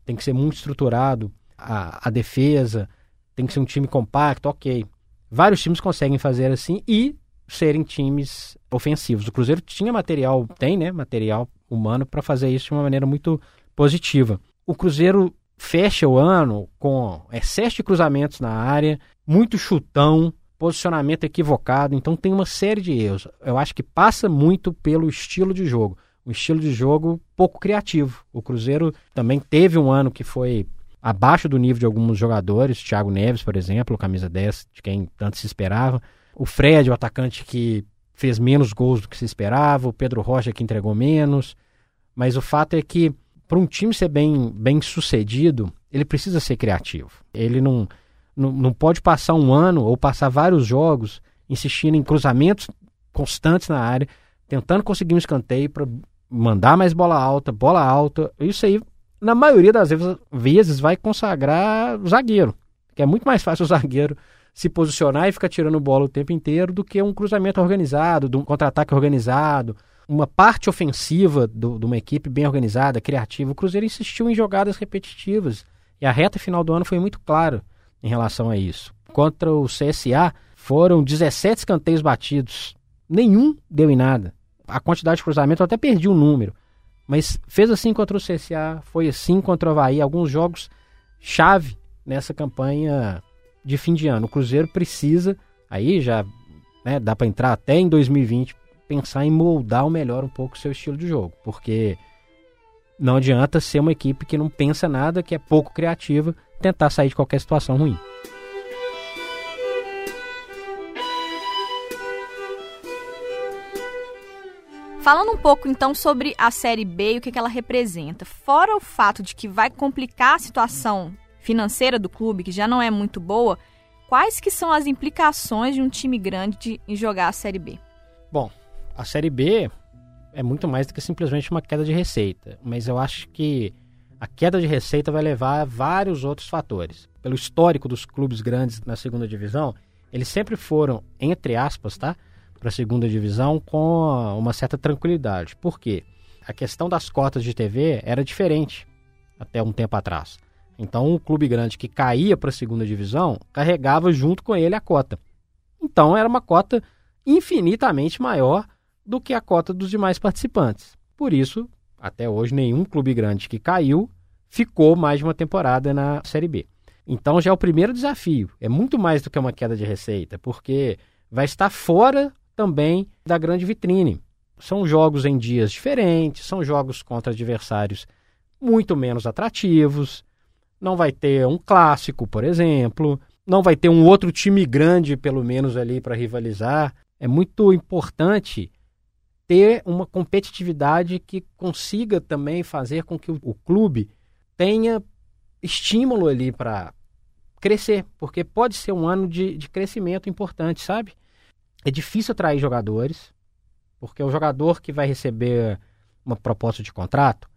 tem que ser muito estruturado, a, a defesa, tem que ser um time compacto, ok. Vários times conseguem fazer assim e serem times ofensivos. O Cruzeiro tinha material, tem, né, material humano para fazer isso de uma maneira muito positiva. O Cruzeiro fecha o ano com excesso de cruzamentos na área, muito chutão, posicionamento equivocado, então tem uma série de erros. Eu acho que passa muito pelo estilo de jogo. Um estilo de jogo pouco criativo. O Cruzeiro também teve um ano que foi abaixo do nível de alguns jogadores, Thiago Neves, por exemplo, camisa 10, de quem tanto se esperava. O Fred, o atacante que fez menos gols do que se esperava, o Pedro Rocha que entregou menos. Mas o fato é que para um time ser bem, bem sucedido, ele precisa ser criativo. Ele não, não, não pode passar um ano ou passar vários jogos insistindo em cruzamentos constantes na área, tentando conseguir um escanteio para mandar mais bola alta, bola alta. Isso aí, na maioria das vezes, vai consagrar o zagueiro. Que é muito mais fácil o zagueiro se posicionar e ficar tirando bola o tempo inteiro do que um cruzamento organizado, de um contra-ataque organizado, uma parte ofensiva do, de uma equipe bem organizada, criativa. O Cruzeiro insistiu em jogadas repetitivas e a reta final do ano foi muito clara em relação a isso. Contra o CSA foram 17 escanteios batidos, nenhum deu em nada. A quantidade de cruzamento eu até perdi o número, mas fez assim contra o CSA, foi assim contra o Havaí. Alguns jogos chave nessa campanha de fim de ano. O Cruzeiro precisa, aí já né, dá para entrar até em 2020, pensar em moldar o melhor um pouco o seu estilo de jogo, porque não adianta ser uma equipe que não pensa nada, que é pouco criativa, tentar sair de qualquer situação ruim. Falando um pouco então sobre a Série B e o que ela representa. Fora o fato de que vai complicar a situação financeira do clube, que já não é muito boa, quais que são as implicações de um time grande em jogar a Série B? Bom, a Série B é muito mais do que simplesmente uma queda de receita, mas eu acho que a queda de receita vai levar a vários outros fatores. Pelo histórico dos clubes grandes na segunda divisão, eles sempre foram, entre aspas, tá? Para a segunda divisão com uma certa tranquilidade. Por quê? A questão das cotas de TV era diferente até um tempo atrás. Então, o clube grande que caía para a segunda divisão carregava junto com ele a cota. Então, era uma cota infinitamente maior do que a cota dos demais participantes. Por isso, até hoje, nenhum clube grande que caiu ficou mais de uma temporada na Série B. Então já é o primeiro desafio. É muito mais do que uma queda de receita, porque vai estar fora também da grande vitrine. São jogos em dias diferentes, são jogos contra adversários muito menos atrativos. Não vai ter um clássico, por exemplo. Não vai ter um outro time grande, pelo menos, ali para rivalizar. É muito importante ter uma competitividade que consiga também fazer com que o, clube tenha estímulo ali para crescer, porque pode ser um ano de, de crescimento importante, sabe? É difícil atrair jogadores, porque o jogador que vai receber uma proposta de contrato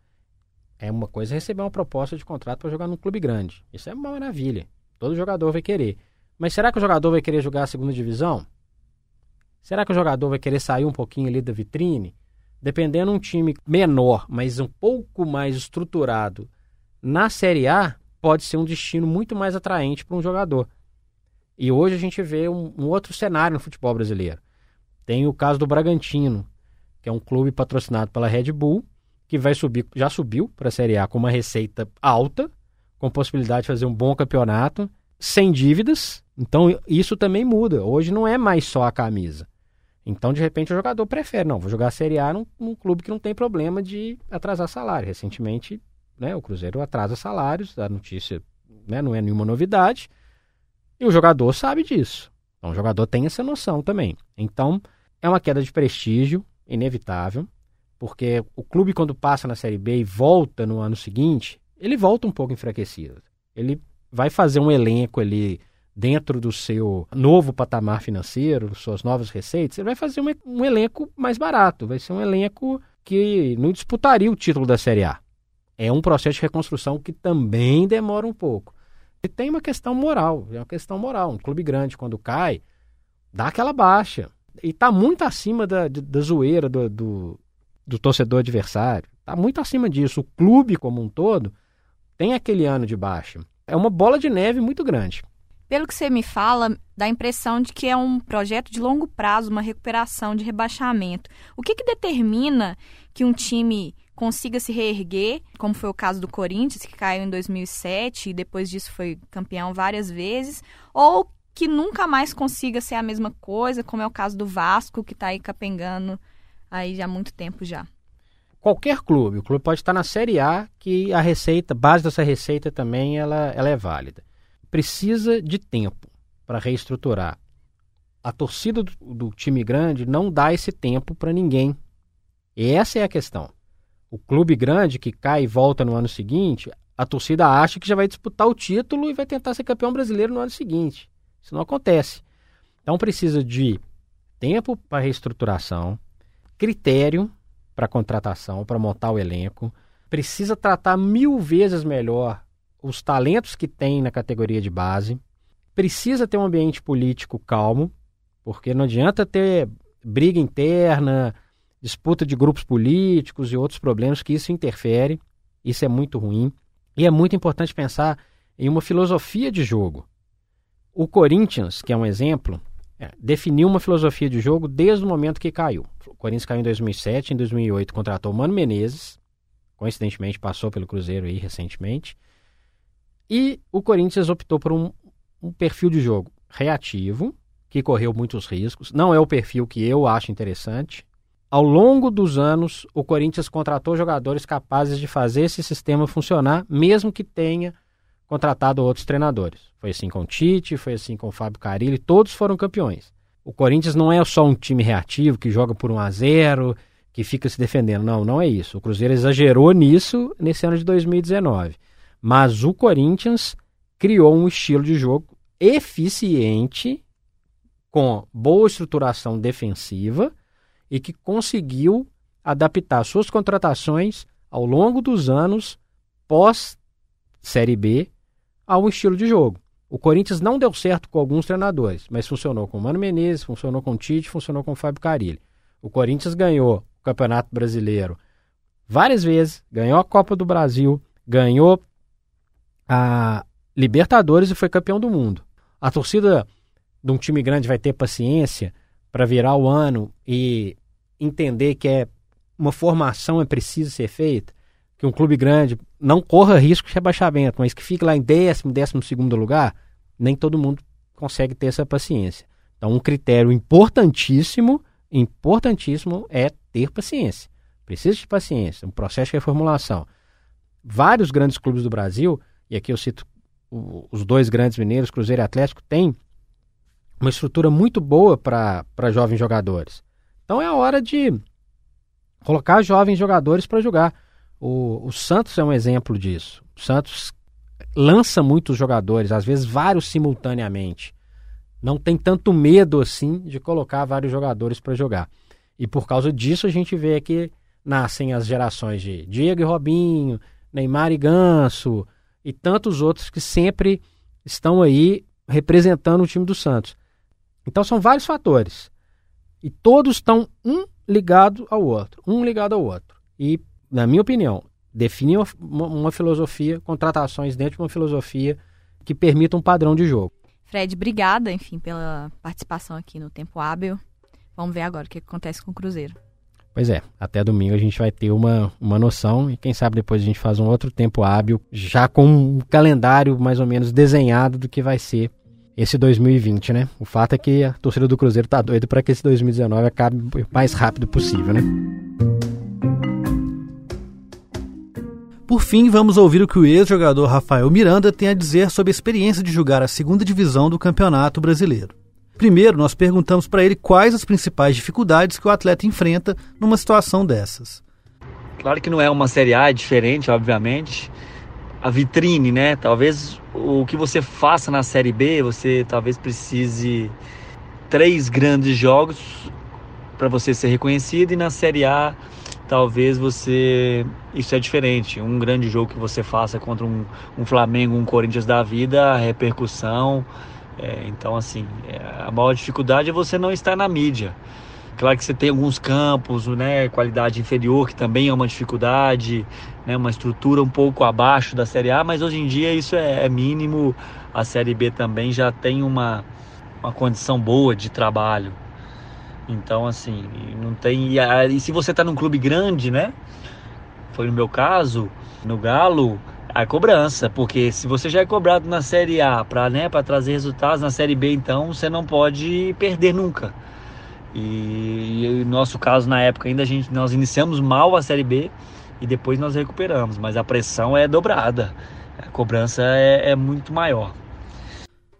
é uma coisa receber uma proposta de contrato para jogar num clube grande. Isso é uma maravilha. Todo jogador vai querer. Mas será que o jogador vai querer jogar a segunda divisão? Será que o jogador vai querer sair um pouquinho ali da vitrine? Dependendo de um time menor, mas um pouco mais estruturado na Série A, pode ser um destino muito mais atraente para um jogador. E hoje a gente vê um, um, outro cenário no futebol brasileiro. Tem o caso do Bragantino, que é um clube patrocinado pela Red Bull, que vai subir, já subiu para a Série A com uma receita alta, com possibilidade de fazer um bom campeonato, sem dívidas. Então isso também muda. Hoje não é mais só a camisa. Então, de repente, o jogador prefere, não, vou jogar a Série A num, num clube que não tem problema de atrasar salário. Recentemente, né, o Cruzeiro atrasa salários, a notícia né, não é nenhuma novidade, e o jogador sabe disso. Então, o jogador tem essa noção também. Então, é uma queda de prestígio, inevitável, porque o clube, quando passa na Série B e volta no ano seguinte, ele volta um pouco enfraquecido. Ele vai fazer um elenco ali dentro do seu novo patamar financeiro, suas novas receitas, ele vai fazer um, um, elenco mais barato, vai ser um elenco que não disputaria o título da Série A. É um processo de reconstrução que também demora um pouco. E tem uma questão moral, é uma questão moral. Um clube grande, quando cai, dá aquela baixa. E está muito acima da, da zoeira do, do, do torcedor adversário. Está muito acima disso. O clube como um todo tem aquele ano de baixa. É uma bola de neve muito grande. Pelo que você me fala, dá a impressão de que é um projeto de longo prazo, uma recuperação de rebaixamento. O que, que determina que um time consiga se reerguer, como foi o caso do Corinthians, que caiu em 2007 e depois disso foi campeão várias vezes, ou que nunca mais consiga ser a mesma coisa, como é o caso do Vasco, que está aí capengando aí há muito tempo já? Qualquer clube, o clube pode estar na Série A, que a receita, base dessa receita também ela, ela é válida precisa de tempo para reestruturar. A torcida do, do, time grande não dá esse tempo para ninguém. E essa é a questão. O clube grande que cai e volta no ano seguinte, a torcida acha que já vai disputar o título e vai tentar ser campeão brasileiro no ano seguinte. Isso não acontece. Então precisa de tempo para reestruturação, critério para contratação, para montar o elenco, precisa tratar mil vezes melhor os talentos que tem na categoria de base. Precisa ter um ambiente político calmo, porque não adianta ter briga interna, disputa de grupos políticos e outros problemas que isso interfere. Isso é muito ruim. E é muito importante pensar em uma filosofia de jogo. O Corinthians, que é um exemplo, é, definiu uma filosofia de jogo desde o momento que caiu. O Corinthians caiu em 2007, em 2008 contratou o Mano Menezes, coincidentemente passou pelo Cruzeiro aí recentemente. E o Corinthians optou por um, um perfil de jogo reativo, que correu muitos riscos. Não é o perfil que eu acho interessante. Ao longo dos anos, o Corinthians contratou jogadores capazes de fazer esse sistema funcionar, mesmo que tenha contratado outros treinadores. Foi assim com o Tite, foi assim com o Fábio Carilli, todos foram campeões. O Corinthians não é só um time reativo que joga por 1 a 0, que fica se defendendo. Não, não é isso. O Cruzeiro exagerou nisso nesse ano de 2019. Mas o Corinthians criou um estilo de jogo eficiente, com boa estruturação defensiva e que conseguiu adaptar suas contratações ao longo dos anos pós Série B ao estilo de jogo. O Corinthians não deu certo com alguns treinadores, mas funcionou com o Mano Menezes, funcionou com o Tite, funcionou com o Fábio Carilli. O Corinthians ganhou o Campeonato Brasileiro várias vezes, ganhou a Copa do Brasil, ganhou a Libertadores e foi campeão do mundo. A torcida de um time grande vai ter paciência para virar o ano e entender que é uma formação é preciso ser feita, que um clube grande não corra risco de rebaixamento, mas que fique lá em décimo, décimo segundo lugar, nem todo mundo consegue ter essa paciência. Então, um critério importantíssimo, importantíssimo é ter paciência. Precisa de paciência, um processo de reformulação. Vários grandes clubes do Brasil, e aqui eu cito os dois grandes mineiros, Cruzeiro e Atlético, têm uma estrutura muito boa para jovens jogadores. Então é a hora de colocar jovens jogadores para jogar. O, o Santos é um exemplo disso. O Santos lança muitos jogadores, às vezes vários simultaneamente. Não tem tanto medo assim de colocar vários jogadores para jogar. E por causa disso a gente vê que nascem as gerações de Diego e Robinho, Neymar e Ganso e tantos outros que sempre estão aí representando o time do Santos. Então são vários fatores. E todos estão um ligado ao outro, um ligado ao outro. E, na minha opinião, definir uma, uma filosofia, contratações dentro de uma filosofia que permita um padrão de jogo. Fred, obrigada, enfim, pela participação aqui no Tempo Hábil. Vamos ver agora o que acontece com o Cruzeiro. Pois é, até domingo a gente vai ter uma, uma noção e quem sabe depois a gente faz um outro tempo hábil, já com um calendário mais ou menos desenhado do que vai ser esse 2020, né? O fato é que a torcida do Cruzeiro tá doida para que esse 2019 acabe o mais rápido possível, né? Por fim, vamos ouvir o que o ex-jogador Rafael Miranda tem a dizer sobre a experiência de jogar a segunda divisão do Campeonato Brasileiro. Primeiro, nós perguntamos para ele quais as principais dificuldades que o atleta enfrenta numa situação dessas. Claro que não é uma Série A, é diferente, obviamente. A vitrine, né? Talvez o que você faça na Série B, você talvez precise três grandes jogos para você ser reconhecido e na Série A talvez você isso é diferente um grande jogo que você faça contra um, um Flamengo um Corinthians da vida a repercussão é, então, assim, é, a maior dificuldade é você não estar na mídia. Claro que você tem alguns campos, né, qualidade inferior, que também é uma dificuldade, né, uma estrutura um pouco abaixo da Série A, mas hoje em dia isso é, é mínimo. A Série B também já tem uma, uma condição boa de trabalho. Então, assim, não tem. E, e se você está num clube grande, né? Foi no meu caso, no Galo, a cobrança, porque se você já é cobrado na Série A para né, trazer resultados, na Série B então você não pode perder nunca. E, no nosso caso na época ainda a gente nós iniciamos mal a Série B e depois nós recuperamos, mas a pressão é dobrada, a cobrança é, é muito maior.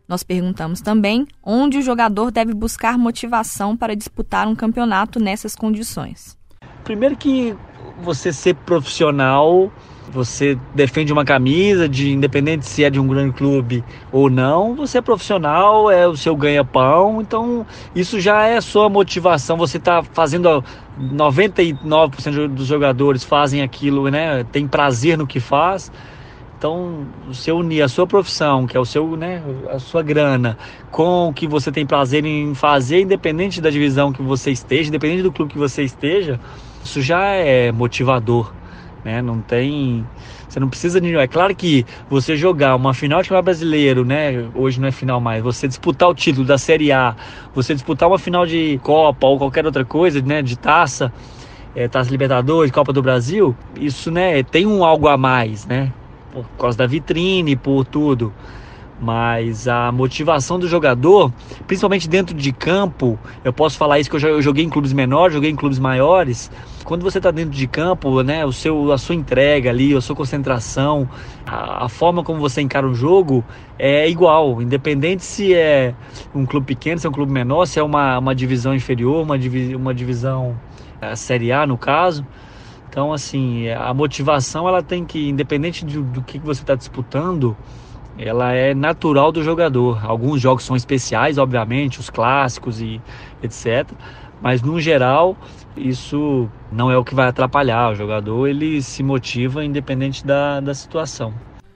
Nós perguntamos também onde o jogador deve buscar motivação para disputar um campeonato nessas condições. Primeiro que você ser profissional você defende uma camisa, de independente se é de um grande clube ou não, você é profissional, é o seu ganha-pão, então isso já é sua motivação. Você está fazendo 99% dos jogadores fazem aquilo, né? Tem prazer no que faz. Então, você unir a sua profissão, que é o seu, né, a sua grana, com o que você tem prazer em fazer, independente da divisão que você esteja, independente do clube que você esteja, isso já é motivador né? Não tem, você não precisa de, é claro que você jogar uma final de campeonato brasileiro, né? Hoje não é final mais, você disputar o título da Série A, você disputar uma final de Copa ou qualquer outra coisa, né, de taça, é, Taça Libertadores, Copa do Brasil, isso, né, tem um algo a mais, né? Por causa da vitrine, por tudo. Mas a motivação do jogador, principalmente dentro de campo, eu posso falar isso que eu joguei em clubes menores, joguei em clubes maiores. Quando você está dentro de campo, né, o seu, a sua entrega ali, a sua concentração, a, a, forma como você encara um jogo é igual, independente se é um clube pequeno, se é um clube menor, se é uma, uma divisão inferior, uma, divi, uma divisão é, Série A no caso. Então, assim, a motivação ela tem que, independente do, do que você está disputando, ela é natural do jogador. Alguns jogos são especiais, obviamente, os clássicos e etc. Mas no geral, isso não é o que vai atrapalhar. O jogador ele se motiva independente da, da situação.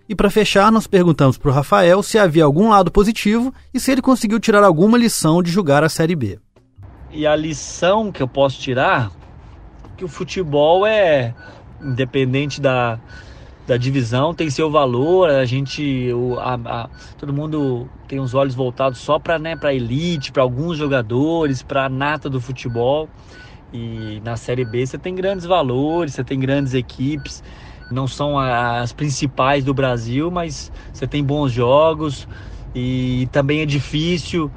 E para fechar, nós perguntamos para o Rafael se havia algum lado positivo e se ele conseguiu tirar alguma lição de jogar a Série B. E a lição que eu posso tirar que o futebol é independente da, da divisão tem seu valor, a gente, o, a, a, todo mundo tem os olhos voltados só para né, a elite, para alguns jogadores, para a nata do futebol. E na Série B você tem grandes valores, você tem grandes equipes, não são as principais do Brasil, mas você tem bons jogos e também é difícil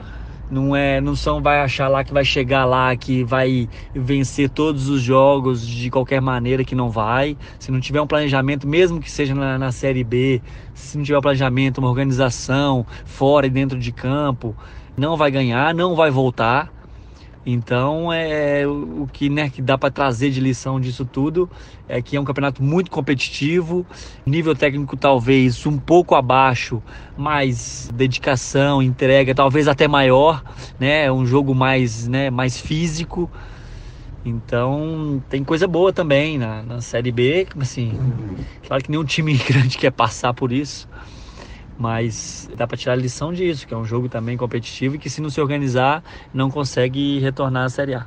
não é não são vai achar lá que vai chegar lá que vai vencer todos os jogos de qualquer maneira que não vai. Se não tiver um planejamento mesmo que seja na, na série B se não tiver um planejamento uma organização fora e dentro de campo não vai ganhar não vai voltar então, é o que, né, que dá para trazer de lição disso tudo é que é um campeonato muito competitivo, nível técnico talvez um pouco abaixo, mas dedicação, entrega talvez até maior, né? É um jogo mais, né, mais físico. Então, tem coisa boa também na, na Série B, assim, claro que nenhum time grande quer passar por isso, mas dá para tirar a lição disso, que é um jogo também competitivo e que se não se organizar, não consegue retornar à Série A.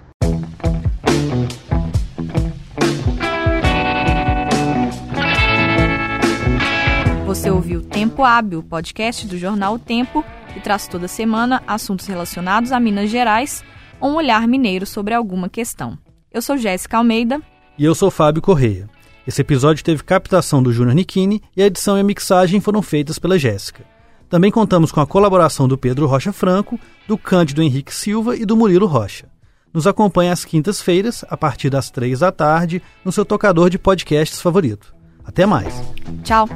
Você ouviu Tempo Hábil, podcast do jornal o Tempo, que traz toda semana assuntos relacionados a Minas Gerais ou um olhar mineiro sobre alguma questão. Eu sou Jéssica Almeida. E eu sou Fábio Correia. Esse episódio teve captação do Júnior Nikini e a edição e a mixagem foram feitas pela Jéssica. Também contamos com a colaboração do Pedro Rocha Franco, do Cândido Henrique Silva e do Murilo Rocha. Nos acompanhe às quintas-feiras, a partir das três da tarde, no seu tocador de podcasts favorito. Até mais. Tchau.